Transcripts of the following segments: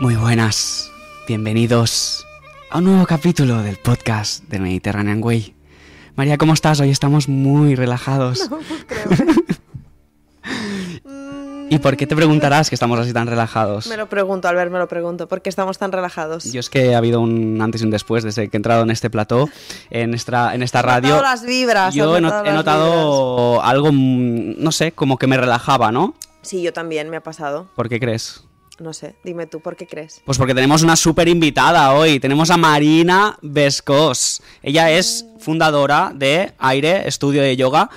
Muy buenas, bienvenidos a un nuevo capítulo del podcast de Mediterranean Way. María, ¿cómo estás? Hoy estamos muy relajados. No, creo. ¿Y por qué te preguntarás que estamos así tan relajados? Me lo pregunto, Albert, me lo pregunto. ¿Por qué estamos tan relajados? Yo es que ha habido un antes y un después desde que he entrado en este plató, en esta, en esta radio. notado las vibras. Yo he, not- notado he algo, mm, no sé, como que me relajaba, ¿no? Sí, yo también, me ha pasado. ¿Por qué crees? No sé, dime tú, ¿por qué crees? Pues porque tenemos una súper invitada hoy. Tenemos a Marina Vescos. Ella es fundadora de Aire, estudio de yoga.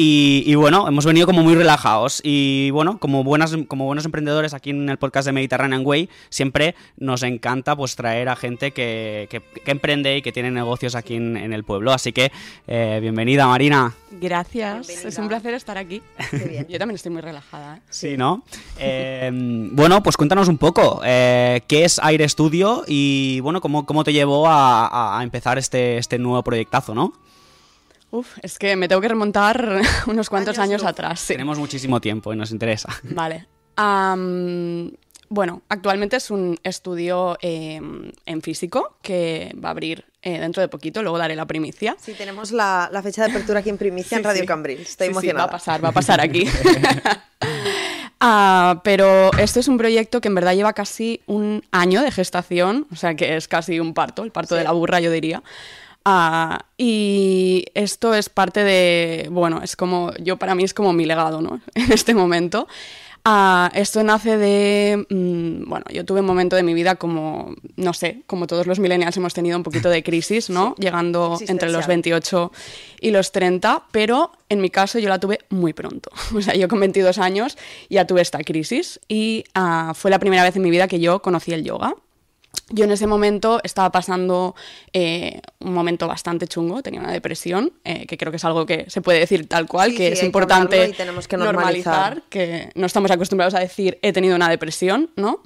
Y, y bueno, hemos venido como muy relajados. Y bueno, como, buenas, como buenos emprendedores aquí en el podcast de Mediterranean Way, siempre nos encanta pues traer a gente que, que- que emprende y que tiene negocios aquí en, en el pueblo. Así que eh, bienvenida, Marina. Gracias, Bienvenida. es un placer estar aquí. Qué bien. Yo también estoy muy relajada. ¿eh? Sí, ¿no? Eh, bueno, pues cuéntanos un poco, eh, ¿qué es Aire Studio y bueno, cómo, cómo te llevó a, a- a empezar este, este nuevo proyectazo, ¿no? Uf, es que me tengo que remontar unos cuantos Años años, atrás. sí. Tenemos muchísimo tiempo y nos interesa. Vale. Am, bueno, actualmente es un estudio eh, en físico que va a abrir eh, dentro de poquito, luego daré la primicia. Sí, tenemos la, la fecha de apertura aquí en primicia en Sí, Radio sí. Cambril. Estoy Sí, sí, emocionada. va a pasar, va a pasar aquí. Ah, pero esto es un proyecto que en verdad lleva casi un año de gestación, o sea que es casi un parto, el parto Sí. de la burra, yo diría. Ah, y esto es parte de, bueno, es como, yo para mí es como mi legado, ¿no? En este momento. Ah, esto nace de, mm, bueno, yo tuve un momento de mi vida como, no sé, como todos los millennials hemos tenido un poquito de crisis, ¿no? Llegando entre los Existencial. 28 y los 30, pero en mi caso yo la tuve muy pronto. O sea, yo con 22 años ya tuve esta crisis y ah, fue la primera vez en mi vida que yo conocí el yoga. Yo en ese momento estaba pasando eh, un momento bastante chungo, tenía una depresión, eh, que creo que es algo que se puede decir tal cual, Sí, que sí, es que importante tenemos que normalizar. que no estamos acostumbrados a decir he tenido una depresión, ¿no?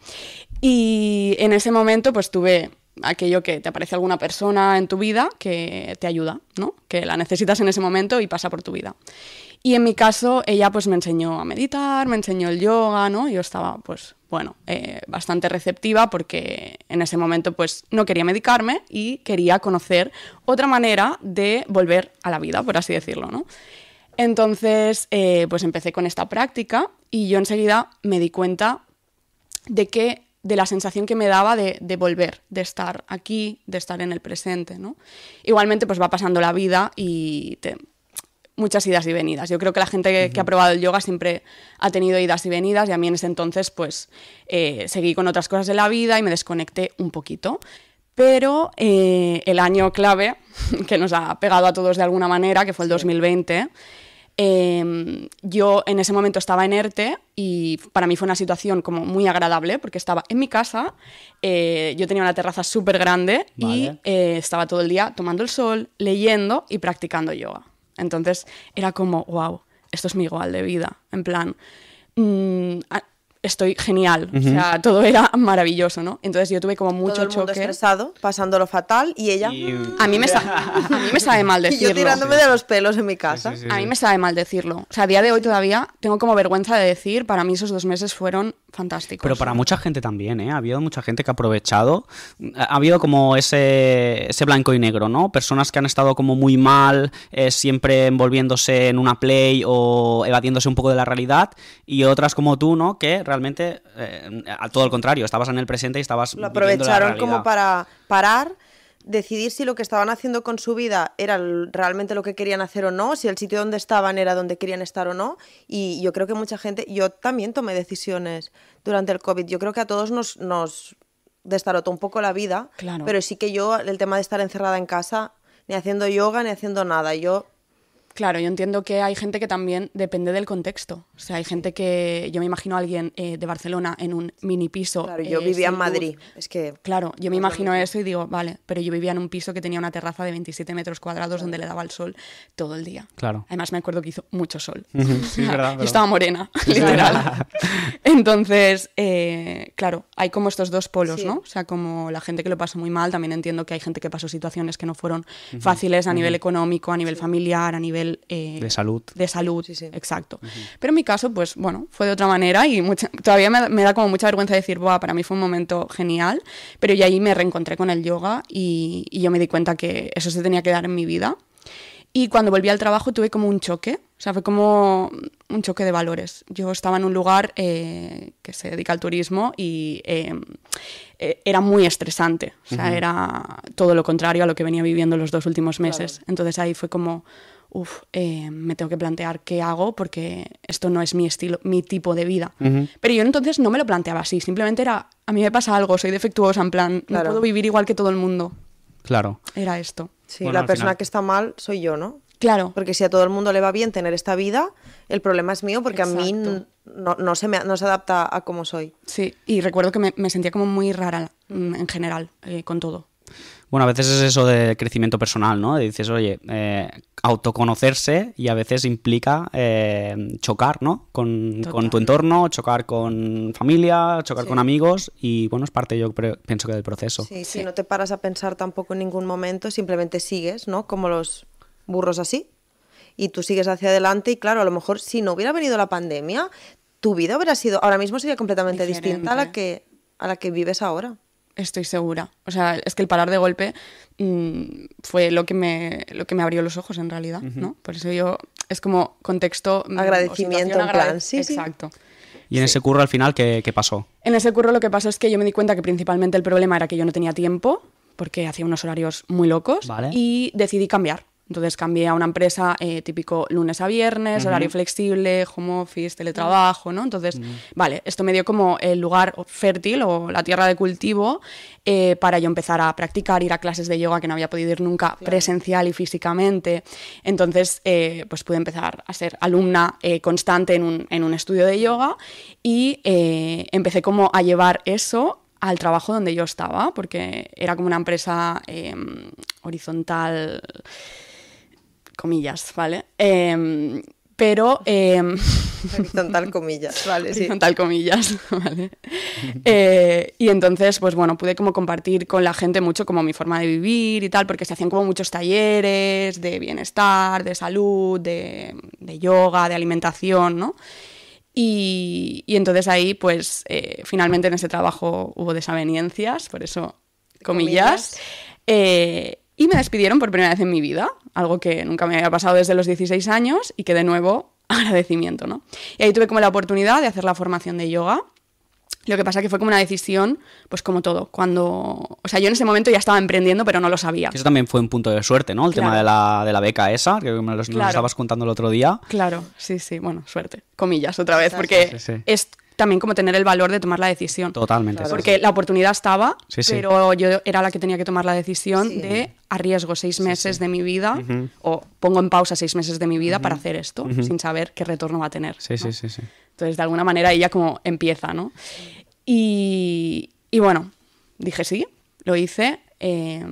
Y en ese momento pues tuve aquello que te aparece alguna persona en tu vida que te ayuda, ¿no? Que la necesitas en ese momento y pasa por tu vida. Y en mi caso, ella pues me enseñó a meditar, me enseñó el yoga, ¿no? Yo estaba, pues, bueno, eh, bastante receptiva porque en ese momento, pues, no quería medicarme y quería conocer otra manera de volver a la vida, por así decirlo, ¿no? Entonces, eh, pues empecé con esta práctica y yo enseguida me di cuenta de que de la sensación que me daba de, de volver, de estar aquí, de estar en el presente, ¿no? Igualmente, pues va pasando la vida y te- muchas idas y venidas. Yo creo que la gente que, que ha probado el yoga siempre ha tenido idas y venidas y a mí en ese entonces, pues, eh, seguí con otras cosas de la vida y me desconecté un poquito. Pero eh, el año clave, que nos ha pegado a todos de alguna manera, que fue el 2020, eh, yo en ese momento estaba en ERTE y para mí fue una situación como muy agradable porque estaba en mi casa, eh, yo tenía una terraza súper grande y eh, estaba todo el día tomando el sol, leyendo y practicando yoga. Entonces era como, wow, esto es mi igual de vida. En plan, mm, estoy genial. O sea, todo era maravilloso, ¿no? Entonces yo tuve como mucho Todo el mundo choque. estresado, pasándolo fatal y ella... Y- A mí, me a mí me sabe mal Y decirlo. yo tirándome de los pelos en mi casa. Sí, sí, sí, A mí me sabe mal decirlo. O sea, a día de hoy todavía tengo como vergüenza de decir, para mí esos dos meses fueron fantásticos. Pero para mucha gente también, ¿eh? Ha habido mucha gente que ha aprovechado. Ha ha habido como ese, ese blanco y negro, ¿no? Personas que han estado como muy mal, eh, siempre envolviéndose en una play o evadiéndose un poco de la realidad. Y otras como tú, ¿no? Que realmente, eh, a todo el contrario, estabas en el presente y estabas. Lo la aprovecharon como para parar, decidir si lo que estaban haciendo con su vida era realmente lo que querían hacer o no, si el sitio donde estaban era donde querían estar o no. Y yo creo que mucha gente, yo también tomé decisiones durante el COVID. Yo creo que a todos nos, nos destarotó un poco la vida, Claro. pero sí que yo, el tema de estar encerrada en casa, ni haciendo yoga, ni haciendo nada. Yo Claro, yo entiendo que hay gente que también depende del contexto. O sea, hay gente que. Yo me imagino a alguien eh, de Barcelona en un mini piso. Claro, yo eh, vivía en Madrid. luz. Es que. Claro, yo me imagino eso y digo, vale, pero yo vivía en un piso que tenía una terraza de 27 metros cuadrados donde le daba el sol todo el día. Claro. Además me acuerdo que hizo mucho sol. Sí, es verdad. Yo estaba morena, literal. Entonces, eh, claro, hay como estos dos polos, Sí. ¿no? O sea, como la gente que lo pasó muy mal, también entiendo que hay gente que pasó situaciones que no fueron fáciles a nivel económico, a nivel familiar, a nivel nivel eh, De salud. De salud, Sí, sí. exacto. Pero en mi caso, pues bueno, fue de otra manera y mucha- todavía me, me da como mucha vergüenza decir, Buah, para mí fue un momento genial, pero yo ahí me reencontré con el yoga y, y yo me di cuenta que eso se tenía que dar en mi vida. Y cuando volví al trabajo tuve como un choque, o sea, fue como un choque de valores. Yo estaba en un lugar eh, que se dedica al turismo y eh, eh, era muy estresante, o sea, era todo lo contrario a lo que venía viviendo los dos últimos meses. Entonces ahí fue como, uff, me tengo que plantear qué hago porque esto no es mi estilo, mi tipo de vida. Pero yo entonces no me lo planteaba así, simplemente era, a mí me pasa algo, soy defectuosa, en plan, Claro. no puedo vivir igual que todo el mundo. Claro. Era esto. Sí, Bueno, la persona final- que está mal soy yo, ¿no? Claro. Porque si a todo el mundo le va bien tener esta vida, el problema es mío porque a mí no, no se me, no se adapta a cómo soy. Sí, y recuerdo que me, me sentía como muy rara en general eh, con todo. Bueno, a veces es eso de crecimiento personal, ¿no? Dices, oye, eh, autoconocerse y a veces implica eh, chocar, ¿no? Con, tu entorno, chocar con familia, chocar con amigos y bueno, es parte yo pienso que del proceso. Sí, Si no te paras a pensar tampoco en ningún momento, simplemente sigues, ¿no? Como los burros así. Y tú sigues hacia adelante y claro, a lo mejor si no hubiera venido la pandemia, tu vida hubiera sido, ahora mismo sería completamente distinta a la que, a la que vives ahora. Estoy segura. O sea, es que el parar de golpe mm, fue lo que, me, lo que me abrió los ojos en realidad, ¿no? Por eso yo, es como contexto... mm, Agradecimiento, en plan, agrade- sí. Exacto. Y en ese curro al final, ¿qué, qué pasó? En ese curro lo que pasó es que yo me di cuenta que principalmente el problema era que yo no tenía tiempo, porque hacía unos horarios muy locos, Vale. y decidí cambiar. Entonces cambié a una empresa eh, típico lunes a viernes, horario flexible, home office, teletrabajo, ¿no? Entonces, vale, esto me dio como el lugar fértil o la tierra de cultivo eh, para yo empezar a practicar, ir a clases de yoga que no había podido ir nunca presencial y físicamente. Entonces, eh, pues pude empezar a ser alumna eh, constante en un, en un estudio de yoga y eh, empecé como a llevar eso al trabajo donde yo estaba, porque era como una empresa eh, horizontal, comillas, ¿vale? Em, pero... Horizontal comillas, vale, sí. horizontal comillas, ¿vale? Eh, y entonces, pues bueno, pude como compartir con la gente mucho como mi forma de vivir y tal, porque se hacían como muchos talleres de bienestar, de salud, de, de yoga, de alimentación, ¿no? Y, y entonces ahí, pues, eh, finalmente en ese trabajo hubo desavenencias, por eso, comillas. Comillas. Eh, y me despidieron por primera vez en mi vida, algo que nunca me había pasado desde los 16 años y que de nuevo agradecimiento, ¿no? Y ahí tuve como la oportunidad de hacer la formación de yoga. Lo que pasa que fue como una decisión, pues como todo, cuando... O sea, yo en ese momento ya estaba emprendiendo, pero no lo sabía. Eso también fue un punto de suerte, ¿no? El tema de la, de la beca esa, que me lo, nos lo Claro. estabas contando el otro día. Claro, sí, sí, bueno, suerte, comillas otra vez, porque Sí, sí. es también como tener el valor de tomar la decisión. Totalmente. Porque la oportunidad estaba, Sí, sí. pero yo era la que tenía que tomar la decisión Sí. de arriesgo seis meses de mi vida o pongo en pausa seis meses de mi vida para hacer esto sin saber qué retorno va a tener. Sí, sí, sí, sí. Entonces, de alguna manera, ella como empieza, ¿no? Y, y bueno, dije sí, lo hice. Eh,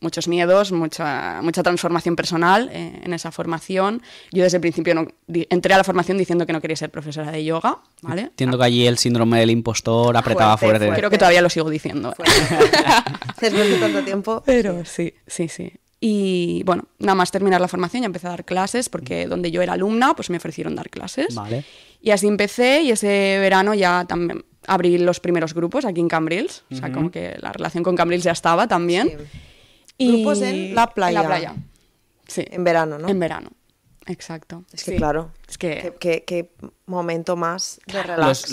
muchos miedos, mucha, mucha transformación personal eh, en esa formación. Yo desde el principio no, di- entré a la formación diciendo que no quería ser profesora de yoga, ¿vale? Entiendo que allí el síndrome del impostor apretaba Fuerte, fuerte. fuerte. Creo que todavía lo sigo diciendo. Después de tanto tiempo. Pero sí, sí, sí. Y bueno, nada más terminar la formación ya empecé a dar clases porque donde yo era alumna pues me ofrecieron dar clases. Vale. Y así empecé y ese verano ya también abrí los primeros grupos aquí en Cambrils. O sea, como que la relación con Cambrils ya estaba también. Sí. Y- Grupos en la playa. En la playa. Sí. En verano, ¿no? En verano. Exacto. Es que Sí. claro. Es que... ¿Qué, qué- qué momento más de relax.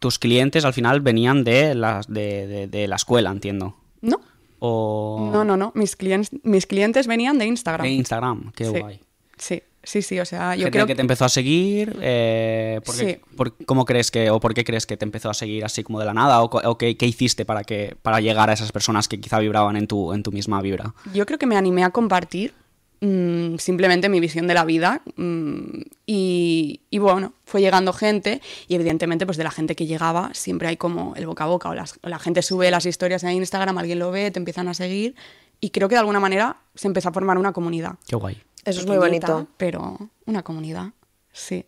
tus clientes al final venían de la, de, de- de la escuela, entiendo. No. O No, no, no. Mis clientes, mis clientes venían de Instagram. de Instagram. Qué sí. guay. Sí, sí, sí. O sea, yo Gente creo que te empezó a seguir. Eh, ¿por qué- Sí. por- ¿Cómo crees que, o por qué crees que te empezó a seguir así como de la nada? ¿O, co- o qué, qué hiciste para, que, para llegar a esas personas que quizá vibraban en tu, en tu misma vibra? Yo creo que me animé a compartir mm, simplemente mi visión de la vida mm, y, y bueno, fue llegando gente y evidentemente pues de la gente que llegaba siempre hay como el boca a boca o, las- o la gente sube las historias en Instagram, alguien lo ve, te empiezan a seguir y creo que de alguna manera se empezó a formar una comunidad. Qué guay. Eso es muy bonito. Pero una comunidad, sí.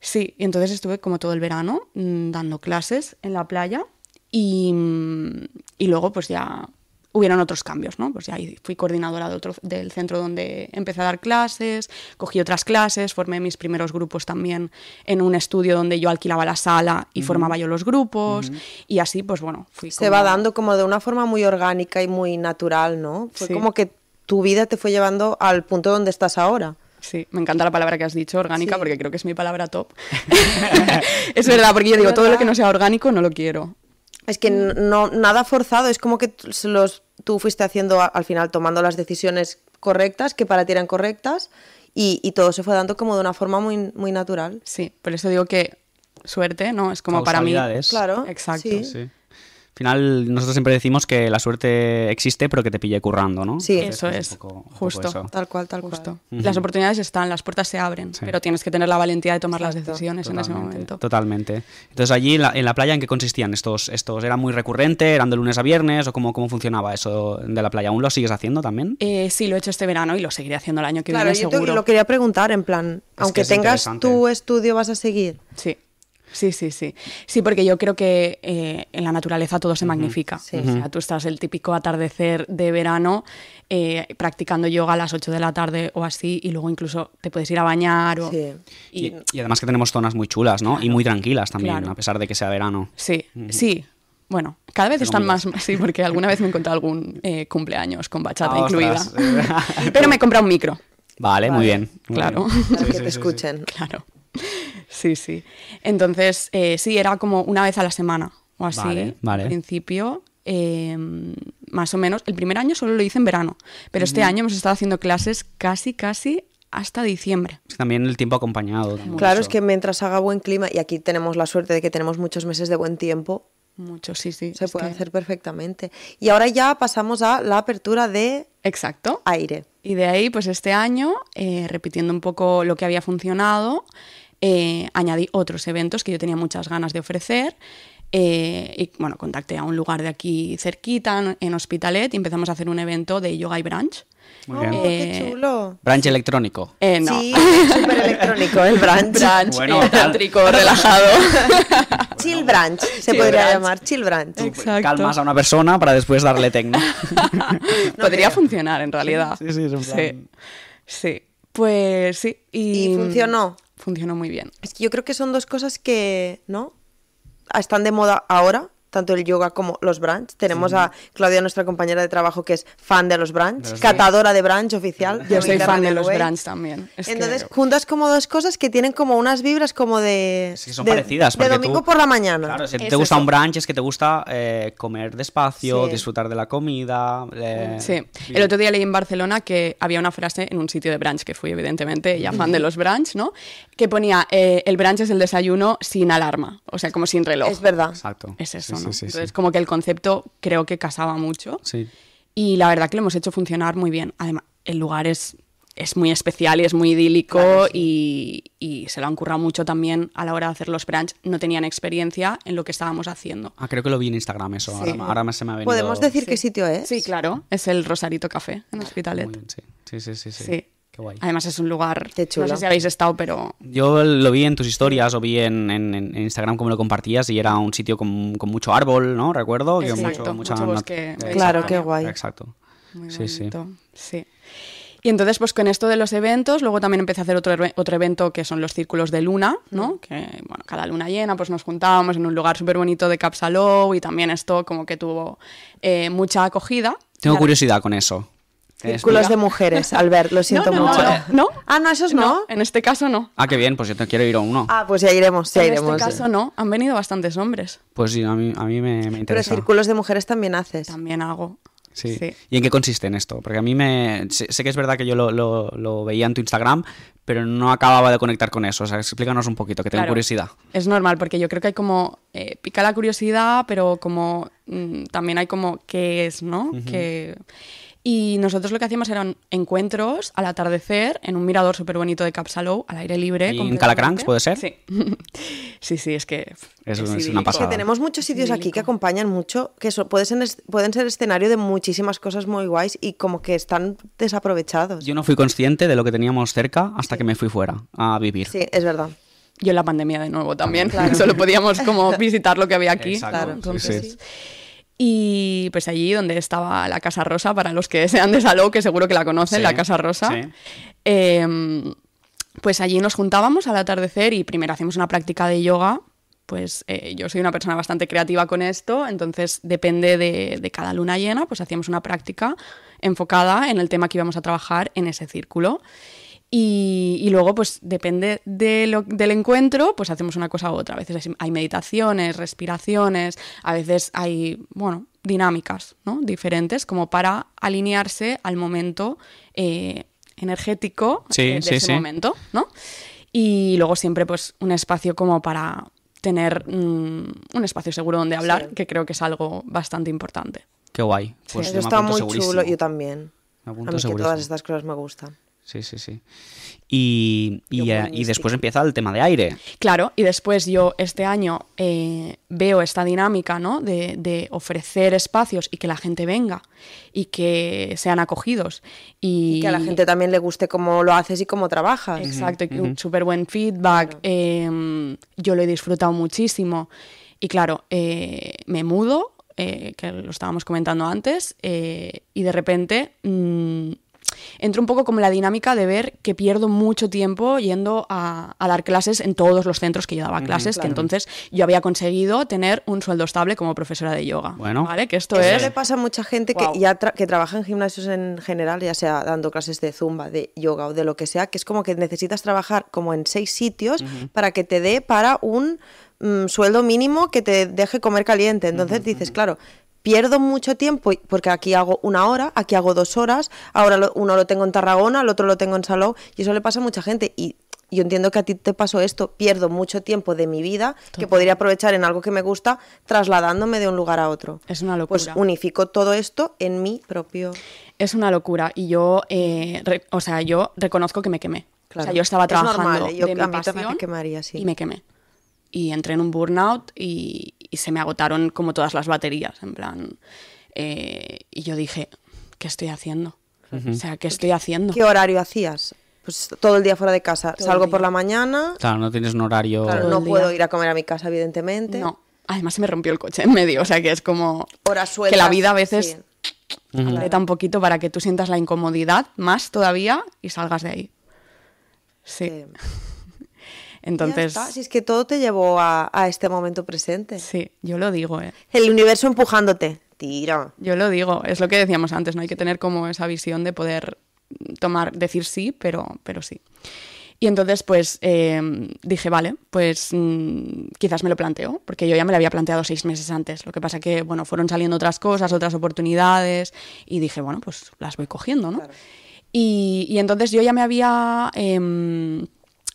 Sí, y entonces estuve como todo el verano mm, dando clases en la playa y, mm, y luego pues ya hubieron otros cambios, ¿no? Pues ya ahí fui coordinadora de otro, del centro donde empecé a dar clases, cogí otras clases, formé mis primeros grupos también en un estudio donde yo alquilaba la sala y formaba yo los grupos y así, pues bueno, fui Se como- va dando como de una forma muy orgánica y muy natural, ¿no? Fue Sí. como que tu vida te fue llevando al punto donde estás ahora. Sí, me encanta la palabra que has dicho, orgánica, Sí. porque creo que es mi palabra top. es verdad, porque yo digo, todo lo que no sea orgánico no lo quiero. Es que n- no nada forzado, es como que los, tú fuiste haciendo al final tomando las decisiones correctas que para ti eran correctas y, y todo se fue dando como de una forma muy, muy natural. Sí, por eso digo que suerte, ¿no? Es como para mí. Claro, Exacto. sí. Sí. Al final, nosotros siempre decimos que la suerte existe, pero que te pille currando, ¿no? Sí. Eso es, poco- un poco justo. eso. Tal cual, tal Justo. cual. Las oportunidades están, las puertas se abren, Sí. pero tienes que tener la valentía de tomar las decisiones en ese momento. Totalmente. Entonces, allí en la, en la playa, ¿en qué consistían estos? estos ¿Era muy recurrente? ¿Eran de lunes a viernes? ¿O cómo, cómo funcionaba eso de la playa? ¿Aún lo sigues haciendo también? Eh, sí, lo he hecho este verano y lo seguiré haciendo el año que Claro, viene yo te- seguro. lo quería preguntar en plan, que aunque tengas tu estudio, vas a seguir. Sí. Sí, sí, sí. Sí, porque yo creo que eh, en la naturaleza todo se magnifica. Sí. O sea, tú estás el típico atardecer de verano eh, practicando yoga a las 8 de la tarde o así y luego incluso te puedes ir a bañar o... Sí. y- Y, y además que tenemos zonas muy chulas, ¿no? Y muy tranquilas también, Claro. a pesar de que sea verano. Sí, sí. Bueno, cada vez están más, sí, porque alguna vez me he encontrado algún eh, cumpleaños con bachata Ah, incluida. Pero me he comprado un micro, Vale, muy bien. muy Claro. bien. Para Sí, que te escuchen. claro. Sí, sí. Entonces, eh, sí, era como una vez a la semana o así. Vale, vale. Al principio, eh, más o menos. El primer año solo lo hice en verano, pero este año hemos estado haciendo clases casi, casi hasta diciembre. También el tiempo acompañado. Claro, es que mientras haga buen clima, y aquí tenemos la suerte de que tenemos muchos meses de buen tiempo, Mucho, sí, sí. se puede que- hacer perfectamente. Y ahora ya pasamos a la apertura de Exacto. aire. Y de ahí, pues este año, eh, repitiendo un poco lo que había funcionado, eh, añadí otros eventos que yo tenía muchas ganas de ofrecer. eh, y bueno, contacté a un lugar de aquí cerquita, en- Hospitalet, y empezamos a hacer un evento de yoga y brunch. Muy Oh, bien. qué Eh, chulo. Branch electrónico. Eh, no. Sí, súper electrónico el brunch. brunch, Bueno, eh, relajado. Chill brunch, se Chill podría llamar chill brunch. Exacto. Calmas a una persona para después darle tecno. Podría funcionar, en realidad. Sí, sí, es un plan. Sí. Pues sí. Y, ¿Y funcionó? Funcionó muy bien. Es que yo creo que son dos cosas que, ¿no? Están de moda ahora, tanto el yoga como los brunch. Tenemos a Claudia, nuestra compañera de trabajo, que es fan de los brunch, De los catadora de brunch oficial. Yo soy fan de los Away. brunch también. Es que- Entonces juntas como dos cosas que tienen como unas vibras como de, Sí, son de, parecidas. de domingo tú- por la mañana. Claro, si Es te gusta eso. un brunch es que te gusta eh, comer despacio, Sí. disfrutar de la comida. eh, Sí, el otro día leí en Barcelona que había una frase en un sitio de brunch, que fui evidentemente ya fan de los brunch, ¿no? Que ponía, eh, el brunch es el desayuno sin alarma, o sea, como sin reloj. Es verdad. Exacto. Es eso, Sí, ¿no? sí, sí, sí. Entonces, como que el concepto creo que casaba mucho. Sí. Y la verdad que lo hemos hecho funcionar muy bien. Además, el lugar es, es muy especial y es muy idílico y, y se lo han currado mucho también a la hora de hacer los brunch. No tenían experiencia en lo que estábamos haciendo. Ah, creo que lo vi en Instagram eso. Sí. Ahora, ahora me- se me ha venido. ¿Podemos decir Sí. qué sitio es? Sí, claro. Es el Rosarito Café en Hospitalet. Muy bien, sí. Sí, sí, sí, sí. Sí. Qué guay. Además es un lugar... Qué chulo. No sé si habéis estado, pero... Yo lo vi en tus historias o vi en, en- en Instagram como lo compartías y era un sitio con, con mucho árbol, ¿no? Recuerdo. que Exacto, mucho bosque eh, Claro, qué guay. Exacto. Muy Sí, sí. bonito. Sí. Y entonces, pues con esto de los eventos, luego también empecé a hacer otro, otro evento que son los círculos de luna, ¿no? Que, bueno, cada luna llena, pues nos juntábamos en un lugar súper bonito de Capsalou y también esto como que tuvo eh, mucha acogida. Tengo curiosidad con eso. Círculos de mujeres, Albert, lo siento no, mucho. no, no. Ah, no, esos no. en este caso no. Ah, qué bien, pues yo te quiero ir a uno. Ah, pues ya iremos, ya en iremos. este caso no. Han venido bastantes hombres. Pues sí, a mí, a mí me, me Pero interesa. círculos de mujeres también haces. También hago. Sí. Sí. ¿Y en qué consiste en esto? Porque a mí me... Sé, sé que es verdad que yo lo, lo- lo veía en tu Instagram, pero no acababa de conectar con eso. O sea, explícanos un poquito, que tengo Claro. curiosidad. Es normal, porque yo creo que hay como. eh, pica la curiosidad, pero como. mm, también hay como. ¿Qué es, no? que, y nosotros lo que hacíamos eran encuentros al atardecer en un mirador súper bonito de Capsalou, al aire libre. ¿Y en. Calacrancs, puede ser? Sí. sí, sí, es que. Es- es una idílico. pasada. Que tenemos muchos sitios aquí que acompañan mucho, que so- pueden, ser, es- pueden ser escenario de muchísimas cosas muy guays y como que están desaprovechados. Yo no fui consciente de lo que teníamos cerca hasta que me fui fuera a vivir. Sí, es verdad. Yo en la pandemia de nuevo también. Claro. Solo podíamos como visitar lo que había aquí. Exacto, Claro, sí, Entonces, sí. Y pues allí donde estaba la Casa Rosa, para los que sean de Salou, que seguro que la conocen, Sí, la Casa Rosa. sí. em, pues allí nos juntábamos al atardecer y primero hacíamos una práctica de yoga. Pues eh, yo soy una persona bastante creativa con esto, entonces depende de, de cada luna llena, pues hacíamos una práctica enfocada en el tema que íbamos a trabajar en ese círculo. Y, y luego, pues depende de lo- del encuentro, pues hacemos una cosa u otra. A veces hay- meditaciones, respiraciones, a veces hay, bueno, dinámicas, ¿no? Diferentes, como para alinearse al momento eh, energético Sí, eh, de sí, ese sí. momento, ¿no? Y luego siempre, pues, un espacio como para tener mm, un espacio seguro donde hablar, Sí. que creo que es algo bastante importante. Qué guay. Pues Eso yo está muy segurísimo. chulo. Yo también. Me A mí que todas estas cosas me gustan. Sí, sí, sí. Y, y, eh, y después empieza el tema de aire. Claro, y después yo este año eh, veo esta dinámica, ¿no? De, de ofrecer espacios y que la gente venga y que sean acogidos. Y, Y que a la gente también le guste cómo lo haces y cómo trabajas. Exacto, y un súper buen feedback. eh, yo lo he disfrutado muchísimo. Y claro, eh, me mudo, eh, que lo estábamos comentando antes, eh, y de repente mm, entro un poco como en la dinámica de ver que pierdo mucho tiempo yendo a, a dar clases en todos los centros que yo daba clases, que claro. entonces yo había conseguido tener un sueldo estable como profesora de yoga. Bueno. ¿vale? Que esto Eso es... le pasa a mucha gente que ya tra- que trabaja en gimnasios en general, ya sea dando clases de zumba, de yoga o de lo que sea, que es como que necesitas trabajar como en seis sitios para que te dé para un mm, sueldo mínimo que te deje comer caliente. Entonces dices, claro, pierdo mucho tiempo porque aquí hago una hora, aquí hago dos horas, ahora lo- uno lo tengo en Tarragona, el otro lo tengo en Salou, y eso le pasa a mucha gente. Y yo entiendo que a ti te pasó esto, pierdo mucho tiempo de mi vida que podría aprovechar en algo que me gusta trasladándome de un lugar a otro. Es una Pues locura. unifico todo esto en mi propio. Es una locura y yo, eh, re- o sea, yo reconozco que me quemé. Claro. O sea, yo estaba Es trabajando normal, ¿eh? Yo- de mi me quemaría, sí. y me quemé. Y entré en un burnout y, y se me agotaron como todas las baterías, en plan. eh, y yo dije, ¿qué estoy haciendo? O sea, ¿qué estoy haciendo? ¿Qué horario hacías? Pues todo el día fuera de casa. Todo Salgo por la mañana, Claro, no tienes un horario. claro, no puedo ir a comer a mi casa, evidentemente. No. Además se me rompió el coche en medio, o sea que es como Horas que sueltas. la vida a veces sí. aprieta un poquito para que tú sientas la incomodidad más todavía y salgas de ahí. Sí. Eh, Entonces, ya está, Si es que todo te llevó a, a este momento presente. sí, yo lo digo, ¿eh? El universo empujándote. Tira. Yo lo digo, es lo que decíamos antes, no hay que tener como esa visión de poder tomar, decir sí, pero, pero sí. Y entonces, pues eh, dije, vale, pues mm, quizás me lo planteo, porque yo ya me lo había planteado seis meses antes. Lo que pasa que, bueno, fueron saliendo otras cosas, otras oportunidades, y dije, bueno, pues las voy cogiendo, ¿no? Claro. Y, y entonces yo ya me había, em,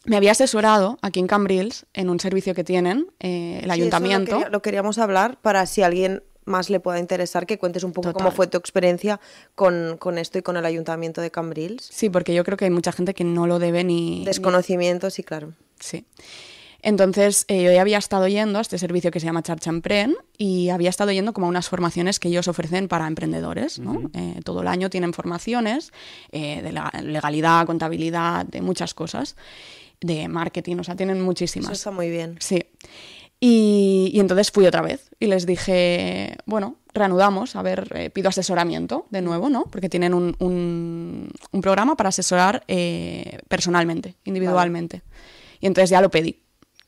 me había asesorado aquí en Cambrils en un servicio que tienen, eh, el Sí, eso ayuntamiento. Lo, quería- lo queríamos hablar para si a alguien más le pueda interesar que cuentes un poco cómo fue tu experiencia con, con esto y con el ayuntamiento de Cambrils. Sí, porque yo creo que hay mucha gente que no lo debe ni... ni- Desconocimiento, sí, claro. Sí. Entonces, eh, yo ya había estado yendo a este servicio que se llama Charcha Empren y había estado yendo como a unas formaciones que ellos ofrecen para emprendedores. ¿no? Eh, todo el año tienen formaciones eh, de la- legalidad, contabilidad, de muchas cosas, de marketing, o sea, tienen muchísimas. Eso está muy bien. Sí. Y, y entonces fui otra vez y les dije, bueno, reanudamos, a ver, eh, pido asesoramiento de nuevo, ¿no? Porque tienen un, un- un programa para asesorar eh, personalmente, individualmente. Y entonces ya lo pedí.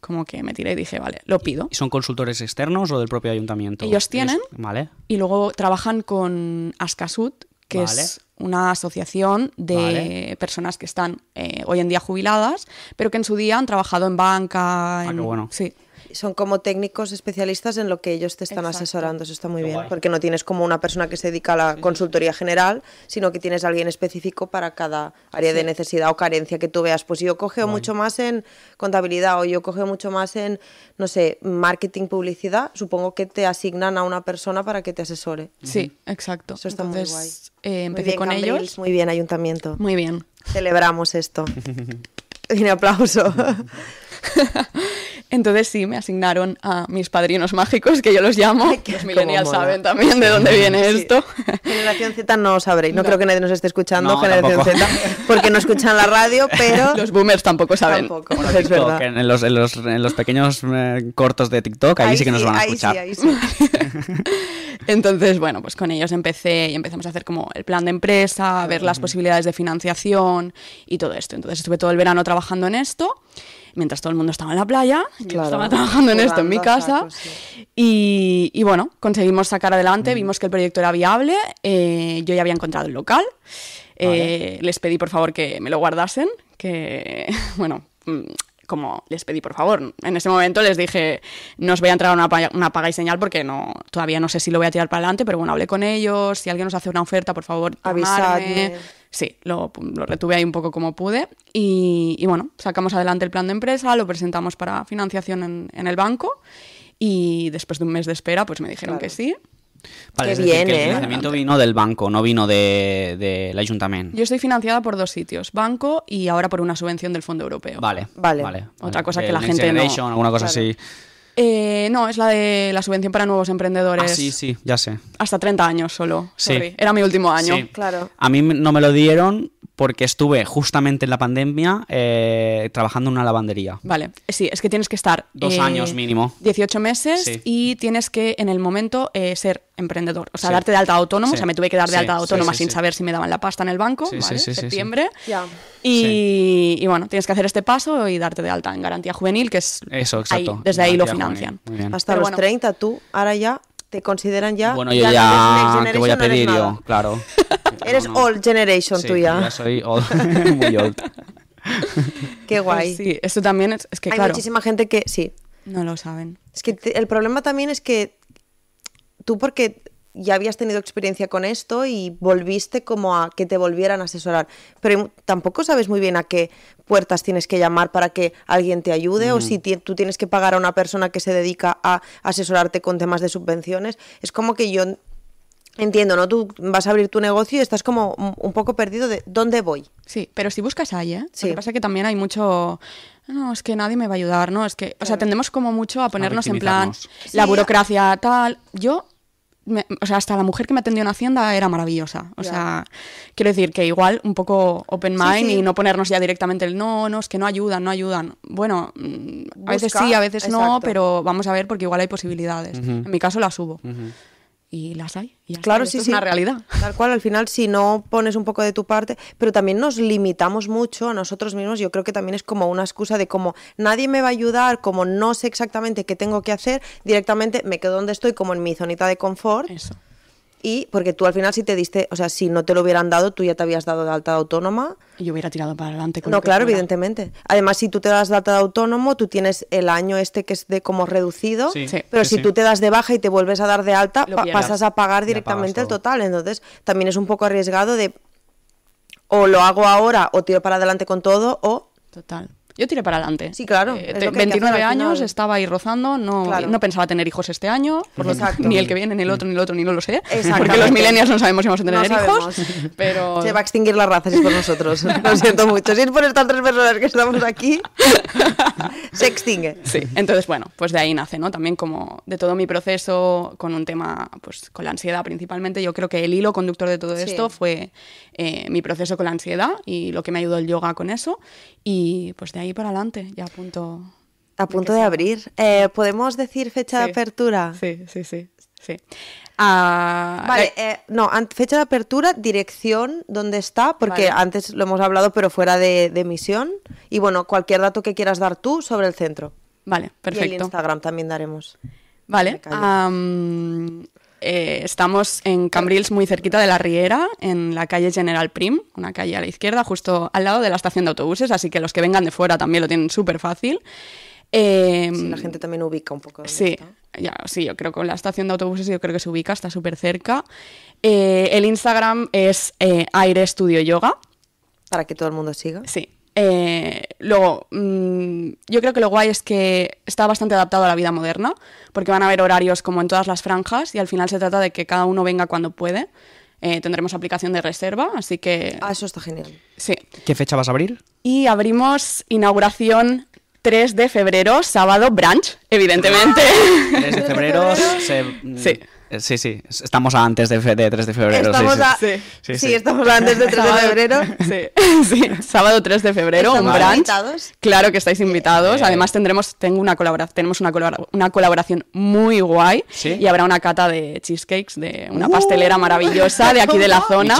Como que me tiré y dije, vale, lo pido. ¿Y son consultores externos o del propio ayuntamiento? Ellos tienen. Vale. Y luego trabajan con Ascasut, que Vale. es una asociación de Vale. personas que están eh, hoy en día jubiladas, pero que en su día han trabajado en banca. Ah, en- qué bueno. Sí. Son como técnicos especialistas en lo que ellos te están Exacto. asesorando, eso está muy Qué bien, guay. porque no tienes como una persona que se dedica a la consultoría general, sino que tienes a alguien específico para cada área de necesidad o carencia que tú veas. Pues yo cogeo mucho más en contabilidad o yo cogeo mucho más en, no sé, marketing, publicidad, supongo que te asignan a una persona para que te asore. Sí, exacto. Eso está muy guay. eh, Muy empecé bien, con Cambrils, ellos. Muy bien, ayuntamiento. Muy bien. Celebramos esto. Un aplauso. Entonces sí, me asignaron a mis padrinos mágicos, que yo los llamo. Ay, los millennials saben también de dónde viene Sí. esto. Generación Z no sabréis, no, No. creo que nadie nos esté escuchando, No, Generación tampoco. Z, porque no escuchan la radio, pero Los boomers tampoco saben. tampoco, Bueno, es TikTok, verdad. en, los, en, los, en los pequeños eh, cortos de TikTok, ahí, sí que nos van a ahí escuchar. sí, ahí sí. Entonces, bueno, pues con ellos empecé y empezamos a hacer como el plan de empresa, ver las posibilidades de financiación y todo esto. Entonces estuve todo el verano trabajando en esto, mientras todo el mundo estaba en la playa, yo estaba trabajando en esto en mi casa. sí. y, y bueno, conseguimos sacar adelante, vimos que el proyecto era viable, eh, yo ya había encontrado el local, eh, les pedí por favor que me lo guardasen, que, bueno... mm, Como les pedí por favor, en ese momento les dije, no os voy a entrar una, una paga y señal porque no, todavía no sé si lo voy a tirar para adelante, pero bueno, hablé con ellos, si alguien nos hace una oferta, por favor, Avisadme. Sí, lo, lo retuve ahí un poco como pude y, y bueno, sacamos adelante el plan de empresa, lo presentamos para financiación en, en el banco y después de un mes de espera pues me dijeron Claro. que sí. Vale, es decir, que ¿eh? El financiamiento vino del banco, no vino de- del ayuntamiento. Yo estoy financiada por dos sitios, banco y ahora por una subvención del Fondo Europeo. Vale, Vale. vale. Otra cosa El que la Next gente no- alguna cosa Claro. así. Eh, no, es la de la subvención para nuevos emprendedores. Ah, sí, sí, ya sé. Hasta 30 años solo. Sí. Sorry. Era mi último año. Sí. Claro. A mí no me lo dieron porque estuve justamente en la pandemia eh, trabajando en una lavandería. Vale, sí, es que tienes que estar... Dos eh, años mínimo. 18 meses Sí. y tienes que en el momento eh, ser emprendedor, o sea, Sí. darte de alta autónomo, Sí. o sea, me tuve que dar de alta autónoma sí, sin sí. saber si me daban la pasta en el banco, Sí, sí, ¿vale? sí, sí, sí. Septiembre. Ya. Y, y bueno, tienes que hacer este paso y darte de alta en garantía juvenil, que es Eso, ahí, exacto. desde ahí lo financian. Hasta Pero los bueno. 30 tú, ahora ya te consideran ya. bueno, yo no ya, eres ¿qué voy a pedir no yo? Claro. Eres No, no. old generation Sí, tú ya. ya soy old, muy old. Qué guay. Pues sí, esto también es, es que Hay claro, muchísima gente que sí. no lo saben. Es que te- el problema también es que tú porque ya habías tenido experiencia con esto y volviste como a que te volvieran a asesorar, pero tampoco sabes muy bien a qué puertas tienes que llamar para que alguien te ayude o si tú tienes que pagar a una persona que se dedica a asesorarte con temas de subvenciones. Es como que yo entiendo, ¿no? Tú vas a abrir tu negocio y estás como un poco perdido de dónde voy. Sí, pero si buscas ahí, ¿eh? Sí. Lo que pasa es que también hay mucho... No, es que nadie me va a ayudar, ¿no? Es que, o sea, tendemos como mucho a ponernos en plan, la burocracia tal. Yo, me- o sea, hasta la mujer que me atendió en Hacienda era maravillosa. O sea, quiero decir que igual un poco open mind sí. y no ponernos ya directamente el no, no, es que no ayudan, no ayudan. Bueno, a veces sí, a veces no, pero vamos a ver porque igual hay posibilidades. En mi caso las hubo. Y las hay. y está, Claro, sí, es sí. una realidad. Tal cual, al final, si no pones un poco de tu parte, pero también nos limitamos mucho a nosotros mismos. Yo creo que también es como una excusa de como nadie me va a ayudar, como no sé exactamente qué tengo que hacer, directamente me quedo donde estoy, como en mi zonita de confort. Eso. Y porque tú al final, si te diste, o sea, si no te lo hubieran dado, tú ya te habías dado de alta de autónoma. Y yo hubiera tirado para adelante. con No, lo que claro, fuera. evidentemente. Además, si tú te das de alta de autónomo, tú tienes el año este que es de como reducido, Sí, Sí. pero sí, si sí. tú te das de baja y te vuelves a dar de alta, pa- pasas a pagar directamente el total. Entonces, también es un poco arriesgado de o lo hago ahora o tiro para adelante con todo o Total. Yo tiré para adelante. Sí, claro, Eh, te- lo que hay que 29 hacer al años, estaba ahí rozando, no, Claro. no pensaba tener hijos este año, por lo- ni el que viene, ni el otro, ni el otro, ni no lo sé. Porque los millennials no sabemos si vamos a tener No hijos, pero... se va a extinguir la raza si es por nosotros. Lo siento mucho. Si es por estas tres personas que estamos aquí, se extingue. Sí, entonces bueno, pues de ahí nace, ¿no? También como de todo mi proceso con un tema, pues con la ansiedad principalmente, yo creo que el hilo conductor de todo Sí. esto fue eh, mi proceso con la ansiedad y lo que me ayudó el yoga con eso y pues de ahí para adelante, ya a punto... A punto de abrir. Eh, ¿Podemos decir fecha de apertura? Sí, sí, sí, sí. Ah, Vale, la- eh, no, fecha de apertura, dirección, ¿dónde está? Porque Vale. antes lo hemos hablado, pero fuera de, de emisión. Y bueno, cualquier dato que quieras dar tú sobre el centro. Vale, Y el perfecto. Instagram también daremos. Vale. Am, eh, estamos en Cambrils, muy cerquita de la Riera, en la calle General Prim, una calle a la izquierda, justo al lado de la estación de autobuses, así que los que vengan de fuera también lo tienen súper fácil. Eh, la gente también ubica un poco. Sí, está. ya, sí, yo creo que con la estación de autobuses yo creo que se ubica, está súper cerca. Eh, el Instagram es eh, Aire Studio Yoga. Para que todo el mundo siga. Sí. Eh, luego, mm, yo creo que lo guay es que está bastante adaptado a la vida moderna, porque van a haber horarios como en todas las franjas y al final se trata de que cada uno venga cuando puede. Eh, tendremos aplicación de reserva, así que Ah, eso está genial. sí. ¿Qué fecha vas a abrir? Y abrimos inauguración 3 de febrero, sábado, brunch, evidentemente. 3 de febrero. se- Sí. Sí, sí, estamos a antes de, fe- de 3 de febrero. sí, Estamos sí. a- Sí. Sí, sí, sí. estamos antes del 3 de febrero. Sí, sí, sábado 3 de febrero, un ¿Estamos brunch. invitados? Claro que estáis invitados. Además tendremos tengo una colabora- tenemos una, colabora- una colaboración muy guay ¿Sí? y habrá una cata de cheesecakes de una pastelera maravillosa de aquí de la zona.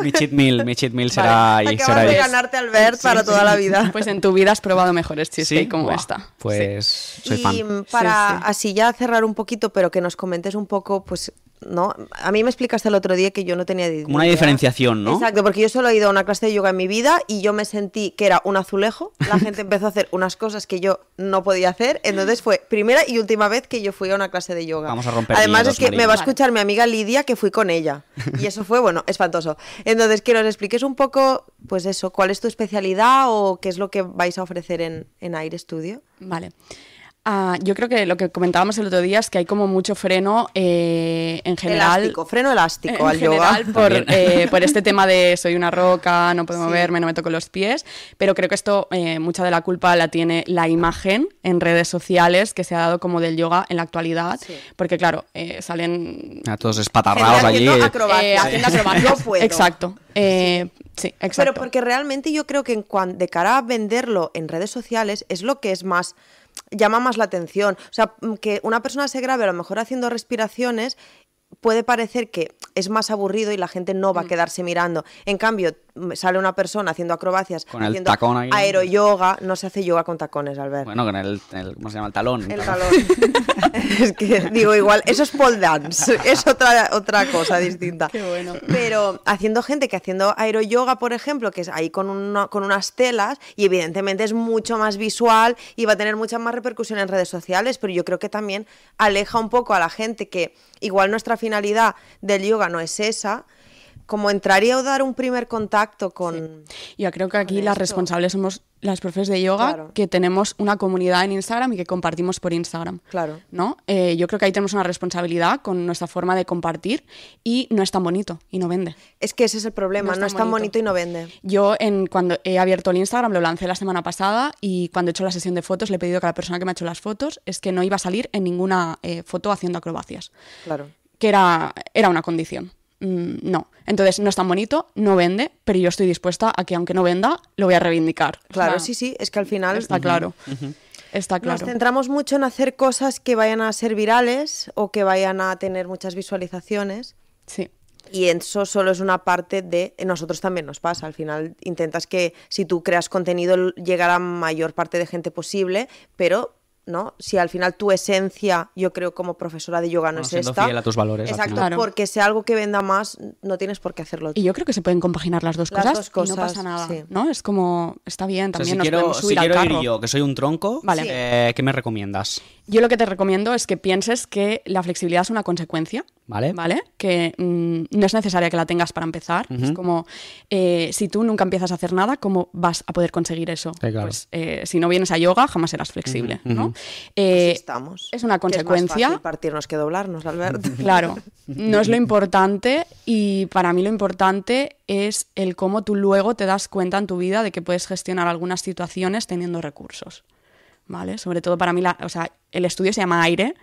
Mi cheat meal, mi cheat meal será ahí. Acabas será de ganarte Albert para toda la vida. Pues en tu vida has probado mejores cheesecakes como Buah, esta. Pues soy y fan. mm, para Sí, sí. así ya cerrar un poquito, pero que nos comentes un poco, pues, ¿no? A mí me explicaste el otro día que yo no tenía Como una idea. diferenciación, ¿no? Exacto, porque yo solo he ido a una clase de yoga en mi vida y yo me sentí que era un azulejo. La gente empezó a hacer unas cosas que yo no podía hacer. Entonces fue primera y última vez que yo fui a una clase de yoga. Vamos a romper Además miedos, es que me va a escuchar mi amiga Lidia que fui con ella. Y eso fue, bueno, espantoso. Entonces que nos expliques un poco, pues eso, cuál es tu especialidad o qué es lo que vais a ofrecer en, en Aire Studio. Vale. Ah, yo creo que lo que comentábamos el otro día es que hay como mucho freno eh, en general. Elástico, freno elástico en al general yoga. por, eh, por este tema de soy una roca, no puedo Sí. moverme, no me toco los pies, pero creo que esto, eh, mucha de la culpa la tiene la imagen en redes sociales que se ha dado como del yoga en la actualidad, Sí. porque claro, eh, salen A todos espatarrados allí. haciendo acrobacias. eh, haciendo acrobacias. No puedo. Exacto. Eh, sí, exacto. Pero porque realmente yo creo que en cuan- de cara a venderlo en redes sociales es lo que es más llama más la atención. O sea, que una persona se grabe a lo mejor haciendo respiraciones puede parecer que es más aburrido y la gente no Mm. va a quedarse mirando. En cambio, mm, sale una persona haciendo acrobacias, Con el haciendo tacón ahí. aeroyoga, no se hace yoga con tacones, Albert. Bueno, con el, el- ¿Cómo se llama? El talón. El talón. es que digo igual, eso es pole dance, es otra, otra cosa distinta. Qué bueno. Pero haciendo gente que haciendo aeroyoga, por ejemplo, que es ahí con, una- con unas telas, y evidentemente es mucho más visual y va a tener mucha más repercusión en redes sociales, pero yo creo que también aleja un poco a la gente que igual nuestra finalidad del yoga no es esa, como entraría o dar un primer contacto con... Yo creo que aquí las esto. responsables somos las profes de yoga, Claro. que tenemos una comunidad en Instagram y que compartimos por Instagram. Claro. ¿no? Eh, yo creo que ahí tenemos una responsabilidad con nuestra forma de compartir y no es tan bonito y no vende. Es que ese es el problema, No no, es tan tan bonito. bonito y no vende. Yo en, cuando he abierto el Instagram, lo lancé la semana pasada y cuando he hecho la sesión de fotos le he pedido que la persona que me ha hecho las fotos es que no iba a salir en ninguna eh, foto haciendo acrobacias, Claro. Que era, era una condición. Mm, no. Entonces no es tan bonito, no vende, pero yo estoy dispuesta a que aunque no venda, lo voy a reivindicar. O Claro, sea, sí, sí, es que al final... Está claro. Está Nos claro. centramos mucho en hacer cosas que vayan a ser virales o que vayan a tener muchas visualizaciones. Sí. Y eso solo es una parte de... Nosotros también nos pasa. Al final intentas que si tú creas contenido llegar a mayor parte de gente posible, pero ¿no? Si al final tu esencia, yo creo como profesora de yoga no es esta. fiel a tus valores, al Exacto. Claro. porque sea algo que venda más, no tienes por qué hacerlo. Y yo creo que se pueden compaginar las dos Las cosas, dos y no pasa nada, sí. ¿no? Es como, está bien, O sea, también si nos quiero, podemos si subir al quiero ir yo, que soy un tronco, Vale. eh, ¿qué me recomiendas? Yo lo que te recomiendo es que pienses que la flexibilidad es una consecuencia, ¿Vale? ¿vale? Que mm, no es necesaria que la tengas para empezar. Es como, eh, si tú nunca empiezas a hacer nada, ¿cómo vas a poder conseguir eso? claro. Pues eh, si no vienes a yoga, jamás serás flexible, ¿no? Eh, Así estamos. es una Que es más consecuencia. fácil partirnos que doblarnos, Albert. Claro, no es lo importante y para mí lo importante es el cómo tú luego te das cuenta en tu vida de que puedes gestionar algunas situaciones teniendo recursos. ¿Vale? Sobre todo para mí, la- o sea, el estudio se llama aire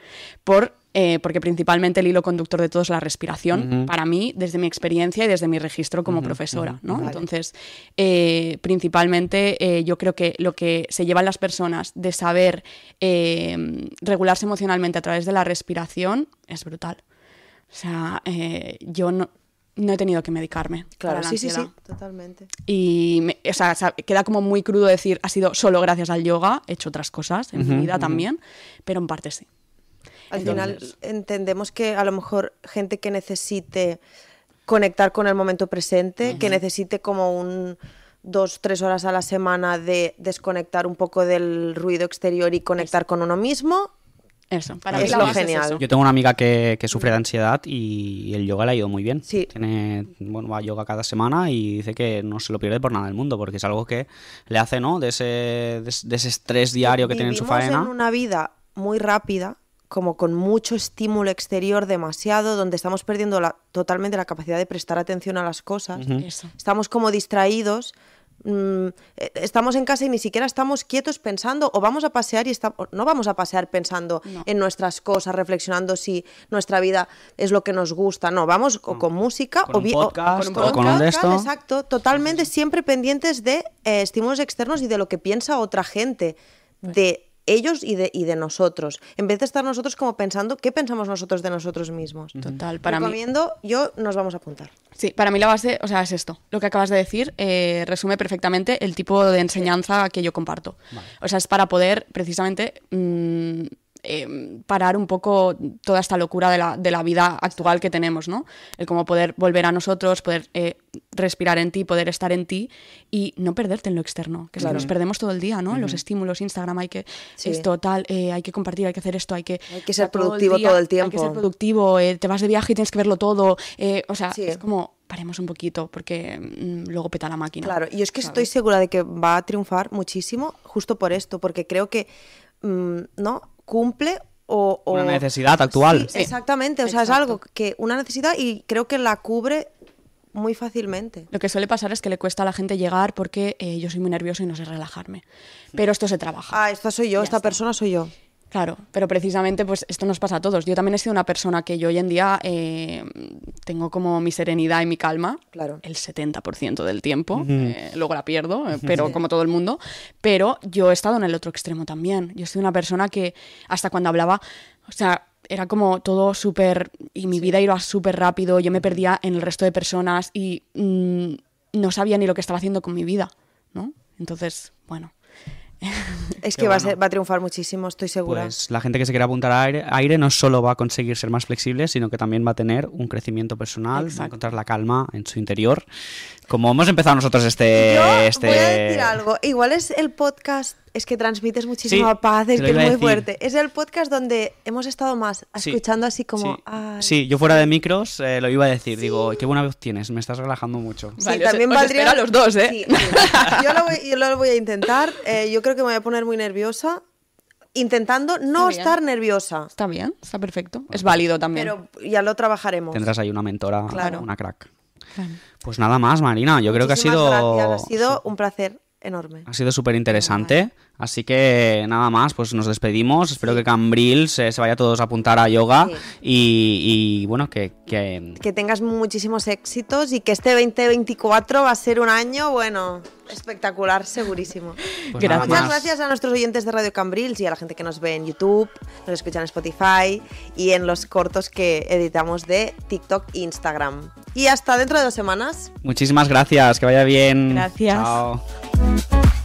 por, eh, porque principalmente el hilo conductor de todo es la respiración. Para mí, desde mi experiencia y desde mi registro como profesora, ¿no? Vale. Entonces, eh, principalmente eh, yo creo que lo que se llevan las personas de saber eh, regularse emocionalmente a través de la respiración es brutal. O sea, eh, yo no, no he tenido que medicarme. Claro, para la sí, sí, sí, ansiedad. totalmente. Y me- o sea, queda como muy crudo decir, ha sido solo gracias al yoga, he hecho otras cosas en mi vida también, pero en parte sí. Al Entonces- final entendemos que a lo mejor gente que necesite conectar con el momento presente, que necesite como un dos, tres horas a la semana de desconectar un poco del ruido exterior y conectar con uno mismo, Eso, para Es lo genial. eso. Yo tengo una amiga que, que sufre de ansiedad y el yoga le ha ido muy bien. Sí. Tiene, bueno, va a yoga cada semana y dice que no se lo pierde por nada del mundo, porque es algo que le hace, ¿no? De ese, de, de ese estrés diario que tiene en su Vivimos faena. en una vida muy rápida, como con mucho estímulo exterior, demasiado, donde estamos perdiendo la- totalmente la capacidad de prestar atención a las cosas. Estamos como distraídos, mm, eh, estamos en casa y ni siquiera estamos quietos pensando o vamos a pasear y está- no vamos a pasear pensando No. en nuestras cosas, reflexionando si nuestra vida es lo que nos gusta. No, vamos o con música Con o, un o- podcast, con o con un podcast, esto. Exacto, totalmente siempre pendientes de eh, estímulos externos y de lo que piensa otra gente, de ellos y de, y de nosotros, en vez de estar nosotros como pensando qué pensamos nosotros de nosotros mismos. Total, para mí. Recomiendo, yo nos vamos a apuntar. Sí, para mí la base, o sea, es esto. Lo que acabas de decir eh, resume perfectamente el tipo de enseñanza que yo comparto. O sea, es para poder precisamente mm, eh, parar un poco toda esta locura de la, de la vida actual que tenemos, ¿no? El cómo poder volver a nosotros, poder eh, respirar en ti, poder estar en ti y no perderte en lo externo, que es que nos perdemos todo el día, ¿no? En Los estímulos, Instagram, hay que Sí. esto, tal, eh, hay que compartir, hay que hacer esto, hay que... Hay que ser productivo todo el Hay que ser tiempo. productivo, eh, te vas de viaje y tienes que verlo todo, o sea, Sí. es como paremos un poquito porque mm, luego peta la máquina. Claro, y es que ¿sabes? estoy segura de que va a triunfar muchísimo justo por esto, porque creo que mm, no cumple o, o- Una necesidad actual. Sí, exactamente, o sea, es algo que una necesidad y creo que la cubre muy fácilmente. Lo que suele pasar es que le cuesta a la gente llegar porque eh, yo soy muy nervioso y no sé relajarme. Pero esto se trabaja. Ah, esta soy yo, Ya esta está. persona soy yo. Claro, pero precisamente pues esto nos pasa a todos. Yo también he sido una persona que yo hoy en día eh, tengo como mi serenidad y mi calma Claro. el 70% del tiempo, eh, luego la pierdo, eh, pero como todo el mundo. Pero yo he estado en el otro extremo también. Yo soy una persona que hasta cuando hablaba, o sea, era como todo súper, y mi vida iba súper rápido, yo me perdía en el resto de personas y mm, no sabía ni lo que estaba haciendo con mi vida, ¿no? Entonces, bueno. Es que va, a ser- va a triunfar muchísimo, estoy segura. Pues la gente que se quiera apuntar a aire, aire no solo va a conseguir ser más flexible, sino que también va a tener un crecimiento personal, va a encontrar la calma en su interior. Como hemos empezado nosotros este... Yo este... voy a decir algo. Igual es el podcast, es que transmites muchísima Sí, paz, es que es muy decir. fuerte. Es el podcast donde hemos estado más Sí, escuchando así como. Sí, yo fuera de micros eh, lo iba a decir. Digo, qué buena voz tienes, me estás relajando mucho. Sí, Vale, os- también os valdría. a los dos, ¿eh? Yo, lo voy, yo lo voy a intentar. eh, yo creo que me voy a poner muy nerviosa. Intentando no estar nerviosa. Está bien, está perfecto. Es válido también. Pero ya lo trabajaremos. Tendrás ahí una mentora, Claro. una crack. Pues nada más, Marina. Yo creo que ha sido... gracias, Ha sido un placer enorme. Ha sido súper interesante, así que nada más, pues nos despedimos. Espero que Cambrils eh, se vaya todos a apuntar a yoga Sí. y, y, bueno, que, que- Que tengas muchísimos éxitos y que este 2024 va a ser un año, bueno, espectacular, segurísimo. pues Gracias. nada Muchas gracias a nuestros oyentes de Radio Cambrils y a la gente que nos ve en YouTube, nos escucha en Spotify y en los cortos que editamos de TikTok e Instagram. Y hasta dentro de dos semanas. Muchísimas gracias, que vaya bien. Gracias. Chao. Bye.